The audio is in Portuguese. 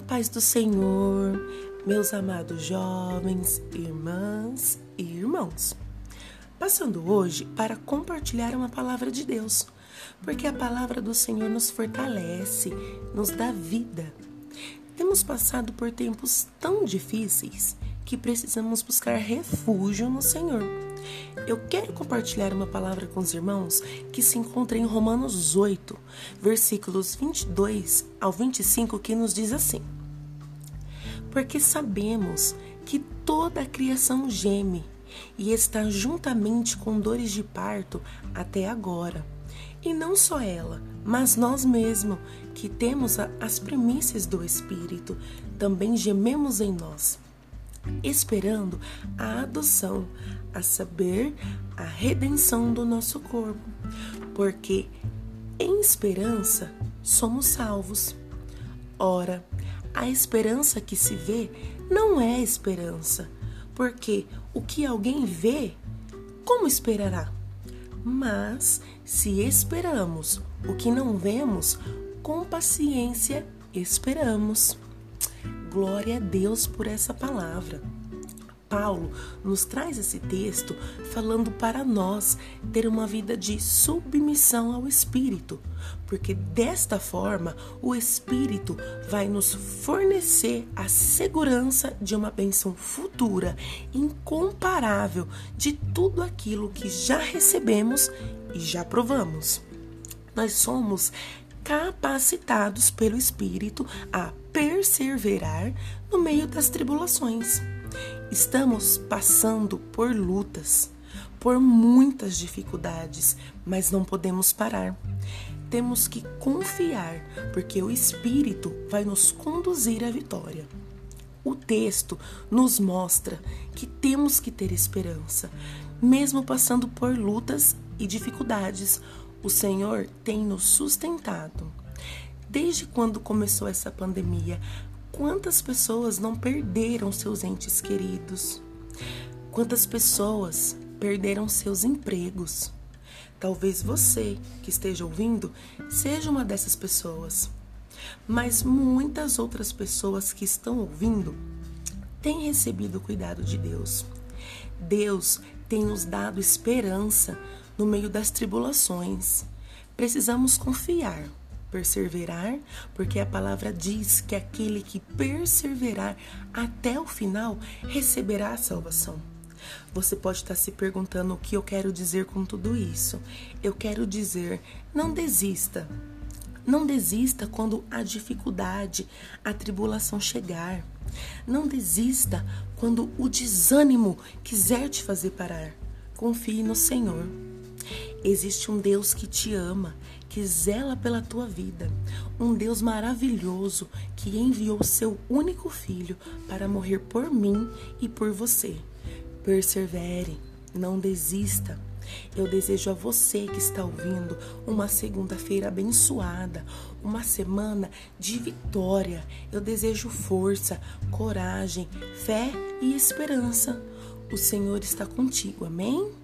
paz do Senhor, meus amados jovens, irmãs e irmãos. Passando hoje para compartilhar uma palavra de Deus, porque a palavra do Senhor nos fortalece, nos dá vida. Temos passado por tempos tão difíceis que precisamos buscar refúgio no Senhor. Eu quero compartilhar uma palavra com os irmãos que se encontra em Romanos 8, versículos 22 ao 25, que nos diz assim: Porque sabemos que toda a criação geme e está juntamente com dores de parto até agora. E não só ela, mas nós mesmos, que temos as primícias do Espírito, também gememos em nós esperando a adoção, a saber, a redenção do nosso corpo, porque em esperança somos salvos. Ora, a esperança que se vê não é esperança, porque o que alguém vê, como esperará? Mas se esperamos o que não vemos, com paciência esperamos. Glória a Deus por essa palavra. Paulo nos traz esse texto falando para nós ter uma vida de submissão ao Espírito, porque desta forma o Espírito vai nos fornecer a segurança de uma bênção futura, incomparável de tudo aquilo que já recebemos e já provamos. Nós somos capacitados pelo Espírito a perseverar no meio das tribulações. Estamos passando por lutas, por muitas dificuldades, mas não podemos parar. Temos que confiar, porque o Espírito vai nos conduzir à vitória. O texto nos mostra que temos que ter esperança, mesmo passando por lutas e dificuldades. O Senhor tem nos sustentado. Desde quando começou essa pandemia, quantas pessoas não perderam seus entes queridos? Quantas pessoas perderam seus empregos? Talvez você que esteja ouvindo seja uma dessas pessoas. Mas muitas outras pessoas que estão ouvindo têm recebido o cuidado de Deus. Deus tem nos dado esperança no meio das tribulações. Precisamos confiar perseverar, porque a palavra diz que aquele que perseverar até o final receberá a salvação. Você pode estar se perguntando o que eu quero dizer com tudo isso. Eu quero dizer: não desista. Não desista quando a dificuldade, a tribulação chegar. Não desista quando o desânimo quiser te fazer parar. Confie no Senhor. Existe um Deus que te ama, que zela pela tua vida, um Deus maravilhoso que enviou seu único filho para morrer por mim e por você. Persevere, não desista. Eu desejo a você que está ouvindo uma segunda-feira abençoada, uma semana de vitória. Eu desejo força, coragem, fé e esperança. O Senhor está contigo, amém?